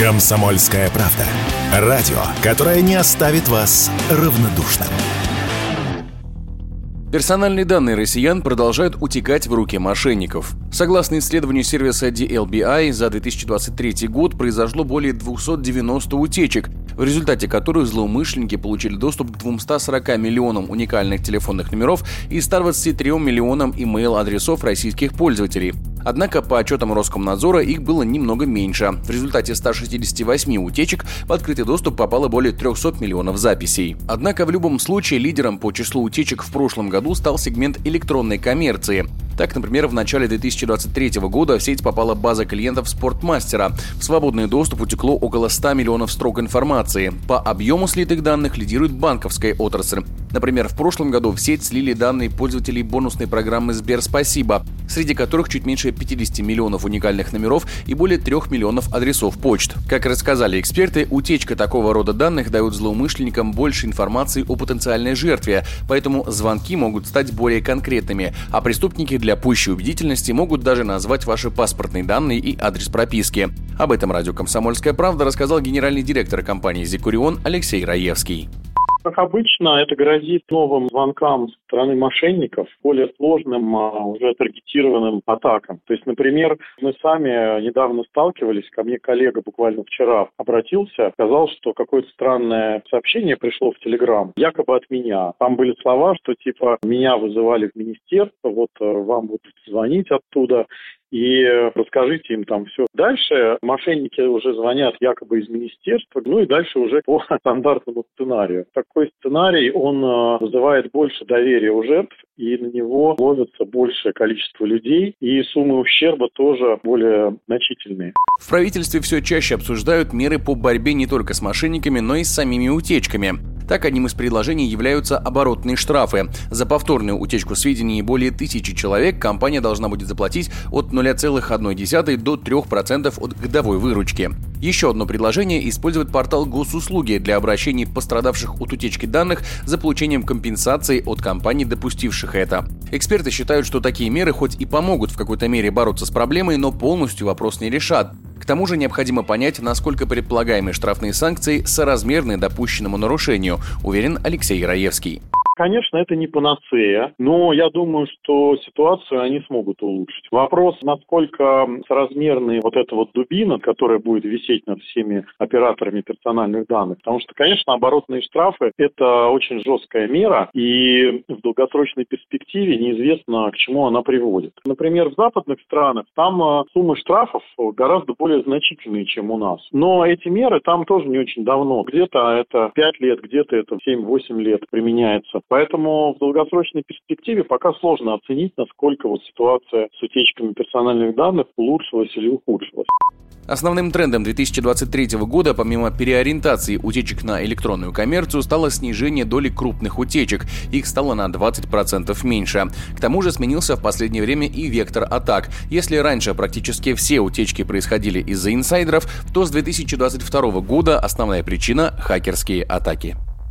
Комсомольская правда. Радио, которое не оставит вас равнодушным. Персональные данные россиян продолжают утекать в руки мошенников. Согласно исследованию сервиса DLBI, за 2023 год произошло более 290 утечек, в результате которых злоумышленники получили доступ к 240 миллионам уникальных телефонных номеров и 123 миллионам имейл-адресов российских пользователей. Однако, по отчетам Роскомнадзора, их было немного меньше. В результате 168 утечек в открытый доступ попало более 300 миллионов записей. Однако, в любом случае, лидером по числу утечек в прошлом году стал сегмент электронной коммерции. Так, например, в начале 2023 года в сеть попала база клиентов Спортмастера. В свободный доступ утекло около 100 миллионов строк информации. По объему слитых данных лидирует банковская отрасль. Например, в прошлом году в сеть слили данные пользователей бонусной программы Сбер Спасибо, среди которых чуть меньше 50 миллионов уникальных номеров и более 3 миллионов адресов почт. Как рассказали эксперты, утечка такого рода данных дает злоумышленникам больше информации о потенциальной жертве, поэтому звонки могут стать более конкретными, а преступники для пущей убедительности могут даже назвать ваши паспортные данные и адрес прописки. Об этом радио «Комсомольская правда» рассказал генеральный директор компании «Зикурион» Алексей Раевский. Как обычно, это грозит новым звонкам со стороны мошенников, более сложным, а, уже таргетированным атакам. То есть, например, мы сами недавно сталкивались, ко мне коллега буквально вчера обратился, сказал, что какое-то странное сообщение пришло в Телеграм, якобы от меня. Там были слова, что типа меня вызывали в министерство, вот э, вам будут звонить оттуда, и расскажите им там все. Дальше мошенники уже звонят якобы из министерства, ну и дальше уже по стандартному сценарию. Такой сценарий, он э, вызывает больше доверия у жертв, и на него ловится большее количество людей, и суммы ущерба тоже более значительные. В правительстве все чаще обсуждают меры по борьбе не только с мошенниками, но и с самими утечками. Так, одним из предложений являются оборотные штрафы. За повторную утечку сведений более тысячи человек компания должна будет заплатить от 0,1 до 3% от годовой выручки. Еще одно предложение – использовать портал госуслуги для обращений пострадавших от утечки данных за получением компенсации от компаний, допустивших это. Эксперты считают, что такие меры хоть и помогут в какой-то мере бороться с проблемой, но полностью вопрос не решат. К тому же необходимо понять, насколько предполагаемые штрафные санкции соразмерны допущенному нарушению, уверен Алексей Раевский. Конечно, это не панацея, но я думаю, что ситуацию они смогут улучшить. Вопрос, насколько соразмерный вот эта вот дубина, которая будет висеть над всеми операторами персональных данных. Потому что, конечно, оборотные штрафы – это очень жесткая мера, и в долгосрочной перспективе неизвестно, к чему она приводит. Например, в западных странах там э, суммы штрафов гораздо более значительные, чем у нас. Но эти меры там тоже не очень давно. Где-то это 5 лет, где-то это 7-8 лет применяется. Поэтому в долгосрочной перспективе пока сложно оценить, насколько вот ситуация с утечками персональных данных улучшилась или ухудшилась. Основным трендом 2023 года, помимо переориентации утечек на электронную коммерцию, стало снижение доли крупных утечек. Их стало на 20% меньше. К тому же сменился в последнее время и вектор атак. Если раньше практически все утечки происходили из-за инсайдеров, то с 2022 года основная причина – хакерские атаки.